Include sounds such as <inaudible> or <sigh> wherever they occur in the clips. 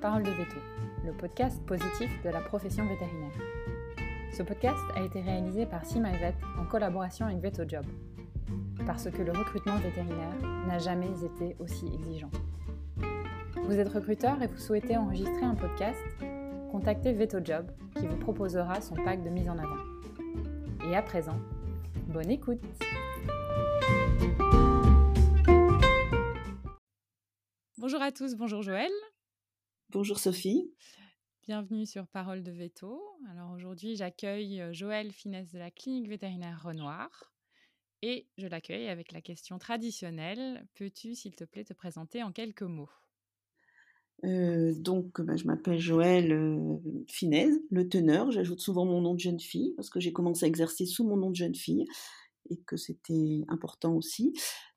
Parole de Veto, le podcast positif de la profession vétérinaire. Ce podcast a été réalisé par SeaMyVet en collaboration avec VetoJob, parce que le recrutement vétérinaire n'a jamais été aussi exigeant. Vous êtes recruteur et vous souhaitez enregistrer un podcast Contactez VetoJob qui vous proposera son pack de mise en avant. Et à présent, bonne écoute Bonjour à tous, bonjour Joël. Bonjour Sophie. Bienvenue sur Parole de Veto. Alors aujourd'hui, j'accueille Joël Finesse de la clinique vétérinaire Renoir et je l'accueille avec la question traditionnelle. Peux-tu, s'il te plaît, te présenter en quelques mots? Euh, donc, bah, je m'appelle Joël euh, Finesse, le teneur. J'ajoute souvent mon nom de jeune fille parce que j'ai commencé à exercer sous mon nom de jeune fille et que c'était important aussi.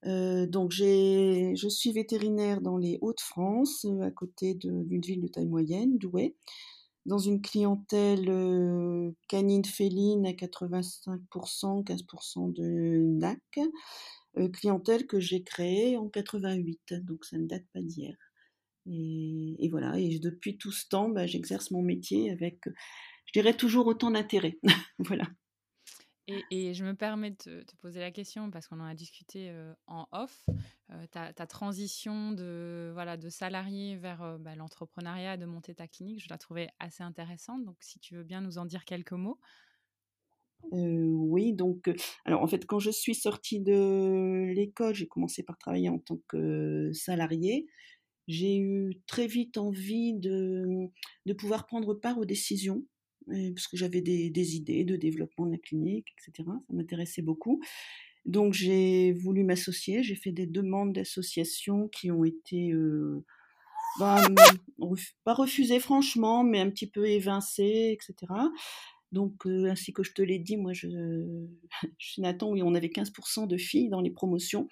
Euh, donc je suis vétérinaire dans les Hauts-de-France, euh, à côté d'une ville de taille moyenne, Douai, dans une clientèle euh, canine féline à 85%, 15% de NAC, clientèle que j'ai créée en 88, donc ça ne date pas d'hier. Et, voilà, et depuis tout ce temps, bah, j'exerce mon métier avec, je dirais, toujours autant d'intérêt. <laughs> voilà. Et, je me permets de te, poser la question parce qu'on en a discuté en off. ta, transition de, voilà, de salarié vers bah, l'entrepreneuriat, de monter ta clinique, je la trouvais assez intéressante. Donc, si tu veux bien nous en dire quelques mots. oui, donc, alors en fait, quand je suis sortie de l'école, j'ai commencé par travailler en tant que salarié. J'ai eu très vite envie de pouvoir prendre part aux décisions parce que j'avais des, idées de développement de la clinique, etc. Ça m'intéressait beaucoup. Donc j'ai voulu m'associer, j'ai fait des demandes d'association qui ont été euh, bah, pas refusées franchement, mais un petit peu évincées, etc. Donc, euh, ainsi que je te l'ai dit, moi, je, <laughs> suis Nathan, oui, on avait 15% de filles dans les promotions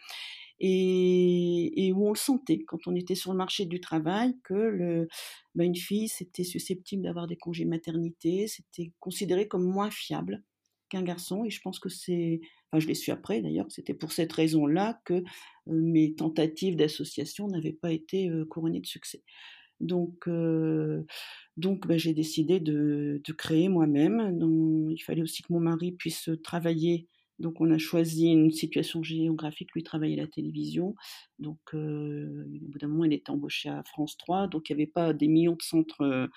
et, où on le sentait quand on était sur le marché du travail que bah, une fille c'était susceptible d'avoir des congés maternité, c'était considéré comme moins fiable qu'un garçon et je pense que c'est, enfin je l'ai su après d'ailleurs, c'était pour cette raison-là que euh, mes tentatives d'association n'avaient pas été euh, couronnées de succès. Donc, euh, donc bah, j'ai décidé de, de créer moi-même. Il fallait aussi que mon mari puisse travailler donc on a choisi une situation géographique, lui travaillait à la télévision. Donc euh, au bout d'un moment, il était embauché à France 3. Donc il n'y avait pas des millions de centres euh,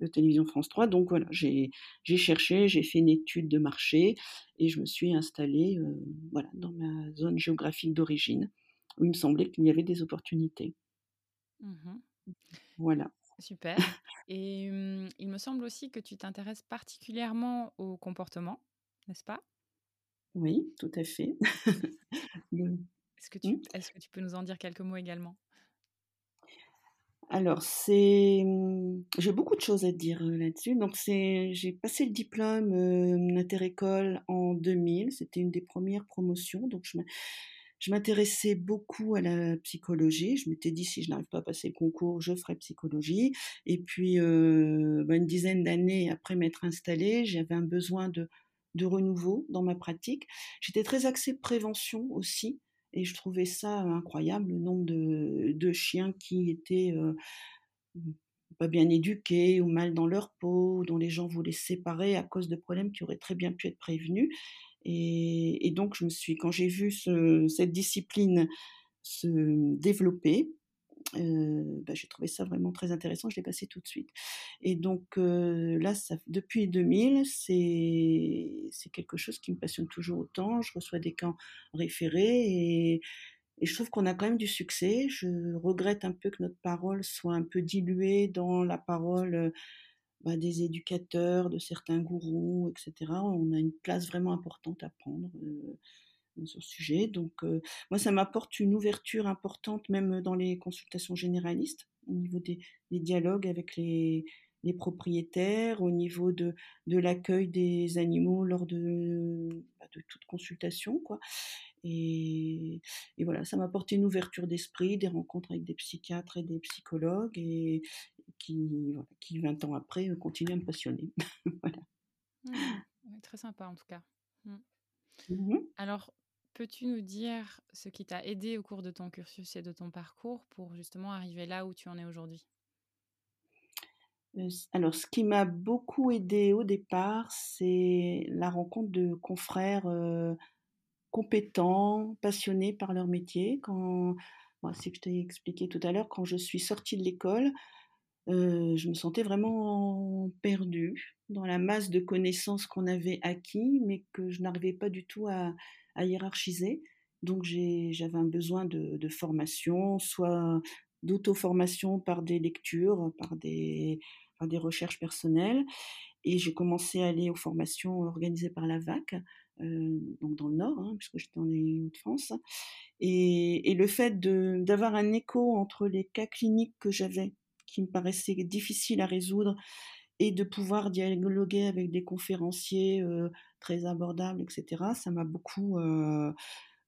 de télévision France 3. Donc voilà, j'ai cherché, j'ai fait une étude de marché et je me suis installée euh, voilà, dans ma zone géographique d'origine où il me semblait qu'il y avait des opportunités. Mmh voilà. Super. Et hum, il me semble aussi que tu t'intéresses particulièrement au comportement, n'est-ce pas? Oui, tout à fait. <laughs> Est-ce que, tu, mmh. est-ce que tu peux nous en dire quelques mots également? Alors, c'est, mmh, j'ai beaucoup de choses à dire là-dessus. Donc, c'est, j'ai passé le diplôme euh, interécole en 2000. C'était une des premières promotions. Donc, je, m'intéressais beaucoup à la psychologie. Je m'étais dit, si je n'arrive pas à passer le concours, je ferai psychologie. Et puis, euh, bah, une dizaine d'années après m'être installée, j'avais un besoin de de renouveau dans ma pratique. J'étais très axée prévention aussi, et je trouvais ça incroyable, le nombre de, chiens qui étaient euh, pas bien éduqués ou mal dans leur peau, dont les gens voulaient séparer à cause de problèmes qui auraient très bien pu être prévenus. Et, donc, je me suis, quand j'ai vu cette discipline se développer, bah, j'ai trouvé ça vraiment très intéressant, je l'ai passé tout de suite. Et donc là, ça, depuis 2000, c'est quelque chose qui me passionne toujours autant. Je reçois des camps référés et, je trouve qu'on a quand même du succès. Je regrette un peu que notre parole soit un peu diluée dans la parole bah, des éducateurs, de certains gourous, etc. On a une place vraiment importante à prendre sur ce sujet. Donc, euh, moi, ça m'apporte une ouverture importante, même dans les consultations généralistes, au niveau des, dialogues avec les, propriétaires, au niveau de, de l'accueil des animaux lors de, bah, de toute consultation. Quoi. Et, et voilà, ça m'apporte une ouverture d'esprit, des rencontres avec des psychiatres et des psychologues, et qui, qui 20 ans après, continuent à me passionner. <laughs> voilà. Mmh. très sympa en tout cas. Mmh. Mmh Alors, Peux-tu nous dire ce qui t'a aidé au cours de ton cursus et de ton parcours pour justement arriver là où tu en es aujourd'hui? Alors, ce qui m'a beaucoup aidé au départ, c'est la rencontre de confrères compétents, passionnés par leur métier. Quand, c'est que je t'ai expliqué tout à l'heure, quand je suis sortie de l'école, je me sentais vraiment perdue dans la masse de connaissances qu'on avait acquis, mais que je n'arrivais pas du tout à, hiérarchiser. Donc j'avais un besoin de, formation, soit d'auto-formation par des lectures, par des, recherches personnelles. Et j'ai commencé à aller aux formations organisées par la VAC, euh, donc dans le Nord, hein, puisque j'étais en Hauts-de-France. Et, et, le fait d'avoir un écho entre les cas cliniques que j'avais, qui me paraissaient difficiles à résoudre, et de pouvoir dialoguer avec des conférenciers euh, très abordables, etc., ça m'a beaucoup, euh,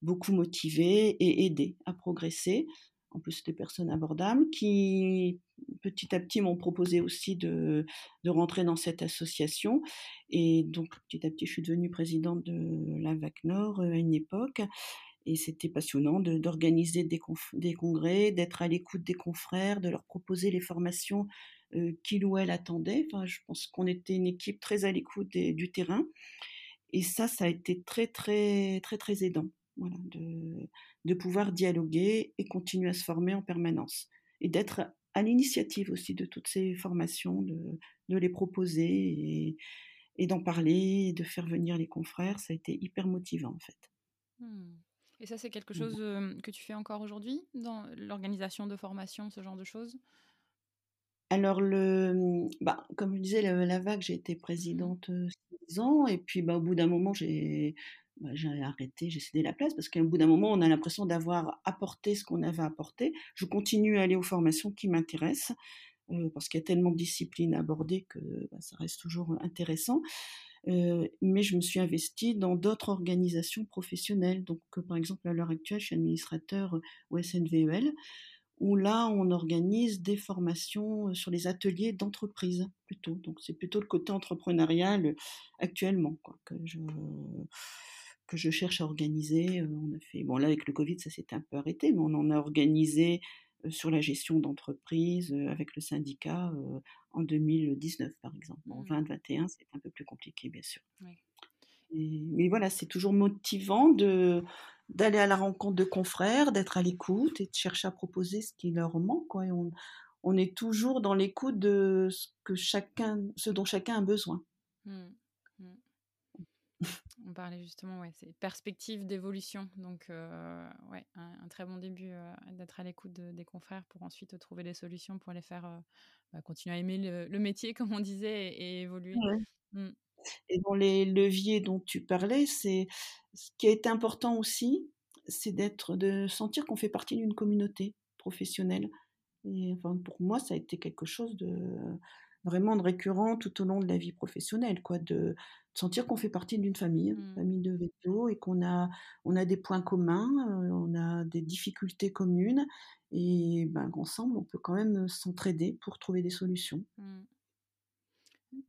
beaucoup motivé et aidé à progresser en plus des personnes abordables, qui petit à petit m'ont proposé aussi de, de, rentrer dans cette association. Et donc petit à petit, je suis devenue présidente de la VAC Nord euh, à une époque. Et c'était passionnant d'organiser des, des, congrès, d'être à l'écoute des confrères, de leur proposer les formations euh, qu'ils ou elles attendaient. Enfin, je pense qu'on était une équipe très à l'écoute du terrain. Et ça, ça a été très, très, très, très aidant. Voilà, de, de pouvoir dialoguer et continuer à se former en permanence. Et d'être à l'initiative aussi de toutes ces formations, de, de les proposer et, et d'en parler, de faire venir les confrères, ça a été hyper motivant en fait. Mmh. Et ça, c'est quelque chose que tu fais encore aujourd'hui dans l'organisation de formation, ce genre de choses? Alors, le, bah, comme je disais, la, vague, j'ai été mmh. présidente six ans, et puis bah, au bout d'un moment, j'ai bah, j'ai arrêté, j'ai cédé la place parce qu'au bout d'un moment, on a l'impression d'avoir apporté ce qu'on avait apporté. Je continue à aller aux formations qui m'intéressent parce qu'il y a tellement de disciplines abordées que bah, ça reste toujours intéressant. Mais je me suis investie dans d'autres organisations professionnelles. Donc, par exemple, à l'heure actuelle, je suis administrateur au SNVEL, où là, on organise des formations sur les ateliers d'entreprise, plutôt. Donc, c'est plutôt le côté entrepreneurial actuellement quoi, que je que je cherche à organiser. On a fait, bon là avec le Covid ça s'est un peu arrêté, mais on en a organisé sur la gestion d'entreprise avec le syndicat en 2019 par exemple. En 2021 mmh. c'est un peu plus compliqué bien sûr. mais voilà, c'est toujours motivant de d'aller à la rencontre de confrères, d'être à l'écoute et de chercher à proposer ce qui leur manque. Quoi. on, on est toujours dans l'écoute de ce que chacun, ce dont chacun a besoin. Mmh. On parlait justement, ouais, c'est perspective d'évolution. Donc, euh, ouais, un, très bon début euh, d'être à l'écoute des confrères pour ensuite trouver des solutions pour les faire euh, bah, continuer à aimer le, métier, <laughs> comme on disait, et, évoluer. Mmh. Et dans les leviers dont tu parlais, c'est ce qui est important aussi, c'est d'être, de sentir qu'on fait partie d'une communauté professionnelle. Et enfin, pour moi, ça a été quelque chose de vraiment de récurrent tout au long de la vie professionnelle, quoi, de, sentir qu'on fait partie d'une famille, mmh. famille de veto, et qu'on a, on a des points communs, euh, on a des difficultés communes, et ben, ensemble, on peut quand même s'entraider pour trouver des solutions. Mmh.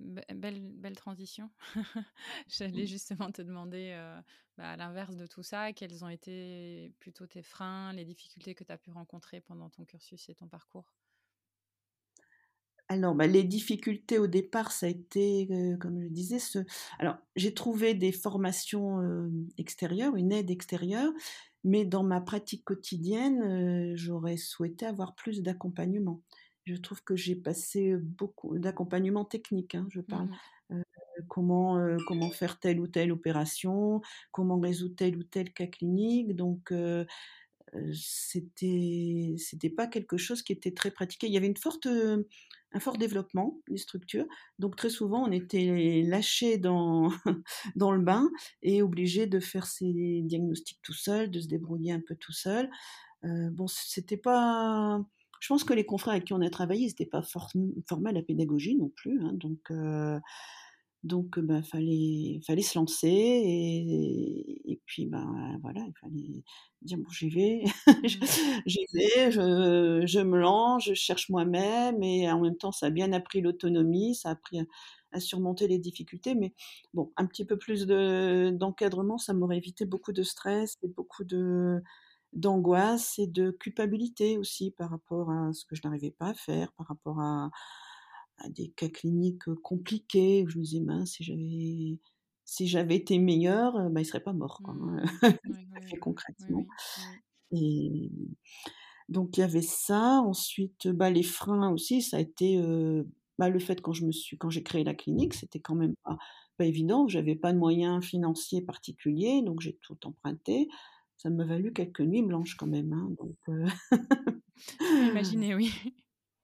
Belle, belle transition. <laughs> J'allais justement te demander, euh, bah, à l'inverse de tout ça, quels ont été plutôt tes freins, les difficultés que tu as pu rencontrer pendant ton cursus et ton parcours? Alors, bah, les difficultés au départ, ça a été, euh, comme je disais, ce... alors j'ai trouvé des formations euh, extérieures, une aide extérieure, mais dans ma pratique quotidienne, j'aurais souhaité avoir plus d'accompagnement. Je trouve que j'ai passé beaucoup d'accompagnement technique, hein, je parle. Mmh comment, comment faire telle ou telle opération, comment résoudre tel ou tel cas clinique. Donc, c'était c'était pas quelque chose qui était très pratiqué. Il y avait une forte, un fort développement des structures. Donc très souvent, on était lâché dans, <laughs> dans le bain et obligé de faire ses diagnostics tout seul, de se débrouiller un peu tout seul. Euh, bon, c'était pas. Je pense que les confrères avec qui on a travaillé, n'étaient pas formés à la pédagogie non plus. Hein, donc euh, donc, ben, fallait, fallait se lancer et, et puis, ben, voilà, il fallait dire bon, j'y vais, <laughs> mmh. j'y vais, je, je, me lance, je cherche moi-même et en même temps, ça a bien appris l'autonomie, ça a appris à, surmonter les difficultés, mais bon, un petit peu plus d'encadrement, ça m'aurait évité beaucoup de stress et beaucoup de d'angoisse et de culpabilité aussi par rapport à ce que je n'arrivais pas à faire, par rapport à, à des cas cliniques compliqués où je me disais, mince, si j'avais si j'avais été meilleure, bah, il serait pas mort, quoi, <laughs> fait concrètement. Et donc il y avait ça. Ensuite, bah, les freins aussi, ça a été bah, le fait quand je me suis, quand j'ai créé la clinique, c'était quand même pas, pas évident. J'avais pas de moyens financiers particuliers, donc j'ai tout emprunté. Ça m'a valu quelques nuits blanches quand même. Hein, donc, <laughs> Imaginez, oui.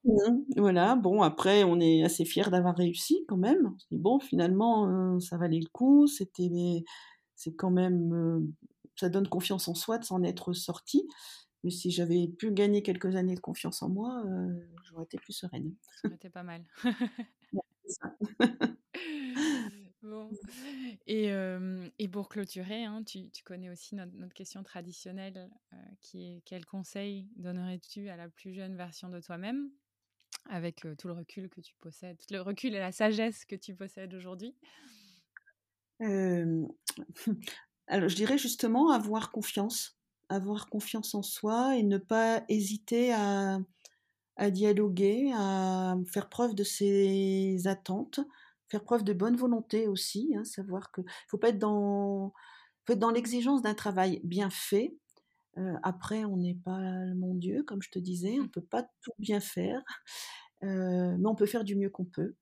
Mmh, voilà, bon, après, on est assez fiers d'avoir réussi quand même. On bon, finalement, ça valait le coup. C'était, c'est quand même, ça donne confiance en soi de s'en être sorti. Mais si j'avais pu gagner quelques années de confiance en moi, j'aurais été plus sereine. Ça aurait été pas mal. <laughs> ça. <laughs> bon. Et, et, pour clôturer, hein, tu, tu, connais aussi notre, notre question traditionnelle qui est quel conseil donnerais-tu à la plus jeune version de toi-même avec tout le recul que tu possèdes, tout le recul et la sagesse que tu possèdes aujourd'hui? <laughs> Alors, je dirais justement avoir confiance avoir confiance en soi et ne pas hésiter à, dialoguer, à faire preuve de ses attentes, faire preuve de bonne volonté aussi, hein, savoir que faut pas être dans, dans l'exigence d'un travail bien fait. Euh, après, on n'est pas mon Dieu, comme je te disais, on mmh. peut pas tout bien faire, euh, mais on peut faire du mieux qu'on peut.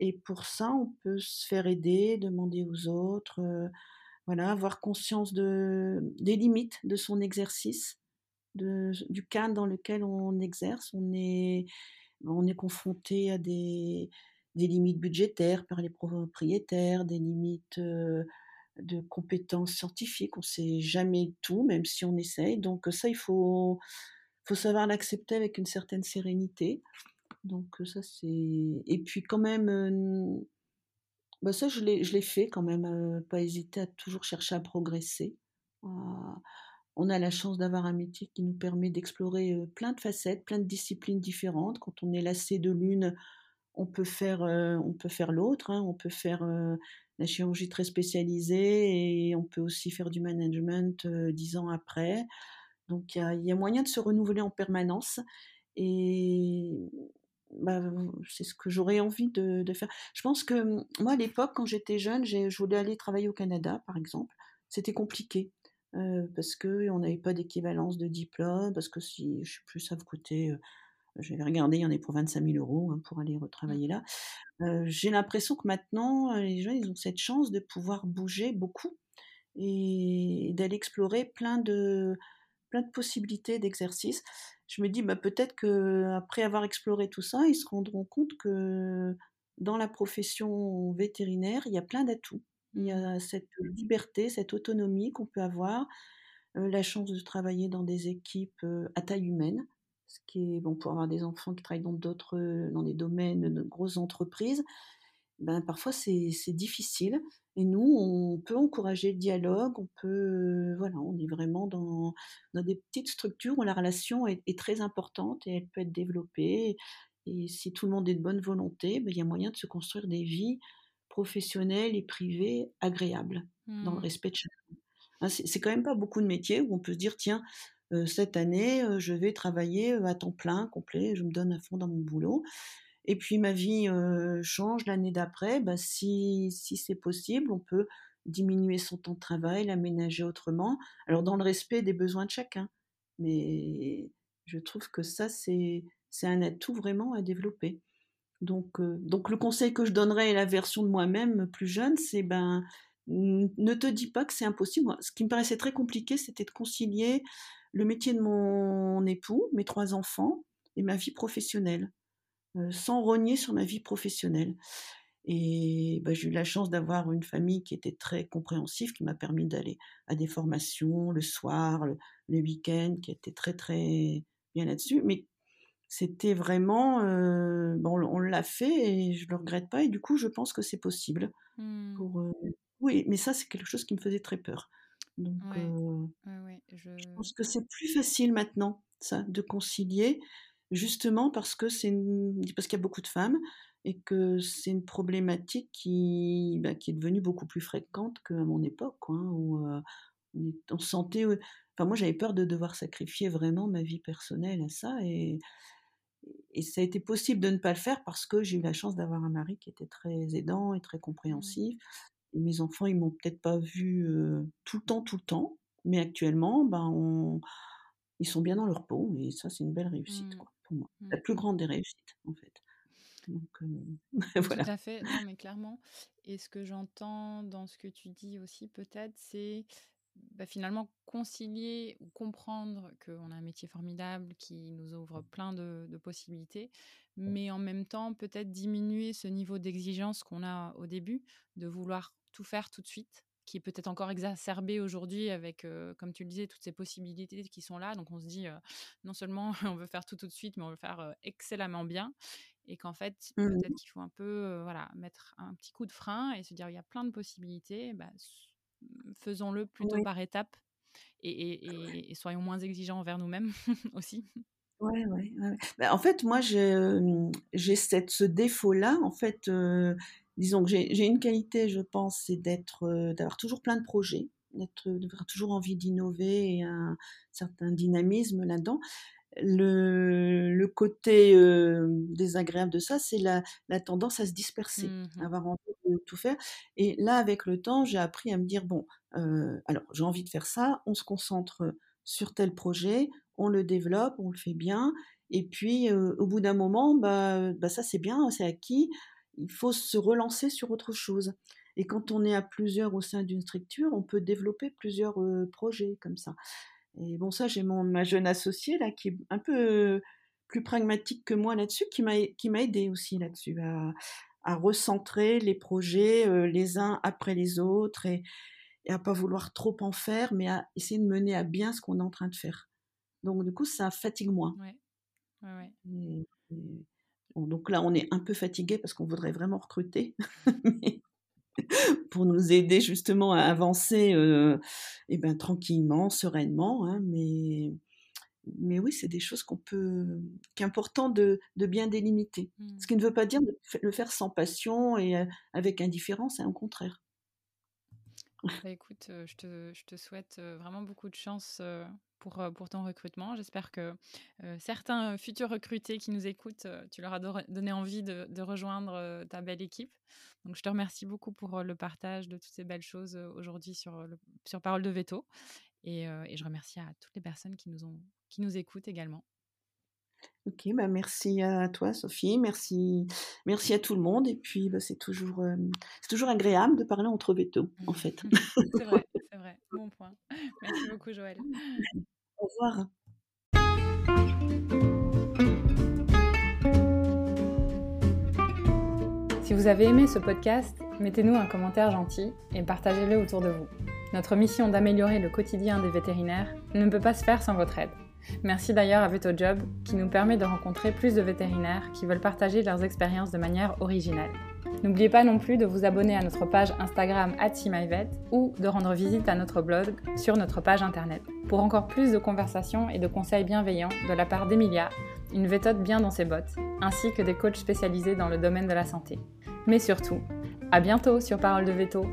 Et pour ça, on peut se faire aider, demander aux autres. Euh, voilà, avoir conscience de, des limites de son exercice, de, du cadre dans lequel on exerce. On est, on est confronté à des, des limites budgétaires par les propriétaires, des limites de compétences scientifiques. On ne sait jamais tout, même si on essaye. Donc ça, il faut, faut savoir l'accepter avec une certaine sérénité. Donc ça, c'est... Et puis quand même, bah, ça, je l'ai fait quand même, pas hésiter à toujours chercher à progresser. on a la chance d'avoir un métier qui nous permet d'explorer plein de facettes, plein de disciplines différentes. Quand on est lassé de l'une, on peut faire, on peut faire l'autre. Hein. On peut faire la chirurgie très spécialisée et on peut aussi faire du management dix ans après. Donc il y, a, moyen de se renouveler en permanence. Et bah, c'est ce que j'aurais envie de, faire. Je pense que mmh, moi, à l'époque, quand j'étais jeune, je voulais aller travailler au Canada, par exemple. C'était compliqué parce qu'on n'avait pas d'équivalence de diplôme, parce que si, je sais plus, ça vous coûtait, j'avais regardé, il y en a pour 25 000 euros hein, pour aller retravailler là. J'ai l'impression que maintenant, les jeunes, ils ont cette chance de pouvoir bouger beaucoup et d'aller explorer plein de, plein de possibilités d'exercice je me dis bah, peut-être qu'après avoir exploré tout ça, ils se rendront compte que dans la profession vétérinaire, il y a plein d'atouts. Il y mmh. a cette liberté, cette autonomie qu'on peut avoir, la chance de travailler dans des équipes à taille humaine, ce qui est bon pour avoir des enfants qui travaillent dans d'autres, dans des domaines de grosses entreprises. Ben, parfois c'est difficile. Et nous, on peut encourager le dialogue, on peut, voilà, on est vraiment dans, dans des petites structures où la relation est, très importante et elle peut être développée. Et si tout le monde est de bonne volonté, ben, il y a moyen de se construire des vies professionnelles et privées agréables, dans le mmh. respect de chacun. Hein, c'est quand même pas beaucoup de métiers où on peut se dire, tiens, cette année, je vais travailler à temps plein, complet, je me donne à fond dans mon boulot et puis ma vie change l'année d'après, bah, si, si c'est possible, on peut diminuer son temps de travail, l'aménager autrement, alors dans le respect des besoins de chacun. Mais je trouve que ça, c'est un atout vraiment à développer. Donc, donc le conseil que je donnerais à la version de moi-même plus jeune, c'est ben ne te dis pas que c'est impossible. ce qui me paraissait très compliqué, c'était de concilier le métier de mon époux, mes trois enfants et ma vie professionnelle. Euh, sans rogner sur ma vie professionnelle. Et bah, j'ai eu la chance d'avoir une famille qui était très compréhensive, qui m'a permis d'aller à des formations le soir, le, week-end, qui était très très bien là-dessus. Mais c'était vraiment, euh, bon, on l'a fait et je le regrette pas. Et du coup, je pense que c'est possible. Mmh. Pour, euh, oui, mais ça, c'est quelque chose qui me faisait très peur. Donc, je... je... pense que c'est plus facile maintenant, ça, de concilier justement parce que c'est parce qu'il y a beaucoup de femmes et que c'est une problématique qui, bah, qui est devenue beaucoup plus fréquente qu'à mon époque, hein, où euh, on, sentait. Enfin, moi, j'avais peur de devoir sacrifier vraiment ma vie personnelle à ça, et, et ça a été possible de ne pas le faire parce que j'ai eu la chance d'avoir un mari qui était très aidant et très compréhensif. Mes enfants, ils m'ont peut-être pas vu tout le temps, tout le temps, mais actuellement, ben, ils sont bien dans leur peau et ça, c'est une belle réussite mmh. pour moi. La mmh. plus grande des réussites, en fait. Donc, <laughs> voilà. Tout à fait, non, mais clairement. Et ce que j'entends dans ce que tu dis aussi, peut-être, c'est bah, finalement concilier ou comprendre qu'on a un métier formidable qui nous ouvre plein de, possibilités, mais en même temps peut-être diminuer ce niveau d'exigence qu'on a au début, de vouloir tout faire tout de suite, qui est peut-être encore exacerbé aujourd'hui avec, comme tu le disais, toutes ces possibilités qui sont là. Donc on se dit, non seulement <laughs> on veut faire tout tout de suite, mais on veut faire excellemment bien. Et qu'en fait, mmh peut-être qu'il faut un peu voilà, mettre un petit coup de frein et se dire, il y a plein de possibilités. Bah, faisons-le plutôt par étapes et, soyons moins exigeants envers nous-mêmes <laughs> aussi. Ouais, ouais, bah, en fait, moi, j'ai cette, ce défaut-là. En fait, disons que j'ai une qualité, je pense, c'est d'être, d'avoir toujours plein de projets, d'avoir toujours envie d'innover et un certain dynamisme là-dedans le, côté désagréable de ça, c'est la, tendance à se disperser, mmh à avoir envie de tout faire. Et là, avec le temps, j'ai appris à me dire, bon, alors j'ai envie de faire ça, on se concentre sur tel projet, on le développe, on le fait bien. Et puis, au bout d'un moment, bah, bah ça c'est bien, c'est acquis, il faut se relancer sur autre chose. Et quand on est à plusieurs au sein d'une structure, on peut développer plusieurs projets comme ça. Et bon, ça, j'ai mon ma jeune associée là qui est un peu plus pragmatique que moi là-dessus, qui m'a qui m'a aidé aussi là-dessus à, à, recentrer les projets les uns après les autres et, et à pas vouloir trop en faire, mais à essayer de mener à bien ce qu'on est en train de faire. Donc du coup, ça fatigue moins. Ouais. Ouais, donc là, on est un peu fatigué parce qu'on voudrait vraiment recruter, <laughs> pour nous aider justement à avancer euh, et ben, tranquillement, sereinement. Hein, mais, mais oui, c'est des choses qu'on peut, qui est important de, de bien délimiter. Ce qui ne veut pas dire de le faire sans passion et avec indifférence, hein, au contraire. Bah, écoute, je te, je te, souhaite vraiment beaucoup de chance pour, pour ton recrutement. J'espère que certains futurs recrutés qui nous écoutent, tu leur as donné envie de, de, rejoindre ta belle équipe. Donc, je te remercie beaucoup pour le partage de toutes ces belles choses aujourd'hui sur, sur Parole de Veto. Et, et, je remercie à toutes les personnes qui nous, ont, qui nous écoutent également. Ok, bah merci à toi Sophie, merci, merci à tout le monde. Et puis bah, c'est toujours, euh, c'est toujours agréable de parler entre veto, en <laughs> fait. c'est vrai, <laughs> c'est vrai, bon point. Merci beaucoup Joël. Au revoir. Si vous avez aimé ce podcast, mettez-nous un commentaire gentil et partagez-le autour de vous. Notre mission d'améliorer le quotidien des vétérinaires ne peut pas se faire sans votre aide. Merci d'ailleurs à VetoJob qui nous permet de rencontrer plus de vétérinaires qui veulent partager leurs expériences de manière originale. N'oubliez pas non plus de vous abonner à notre page Instagram @simyvet ou de rendre visite à notre blog sur notre page internet pour encore plus de conversations et de conseils bienveillants de la part d'Emilia, une vétote bien dans ses bottes, ainsi que des coachs spécialisés dans le domaine de la santé. Mais surtout, à bientôt sur Parole de Veto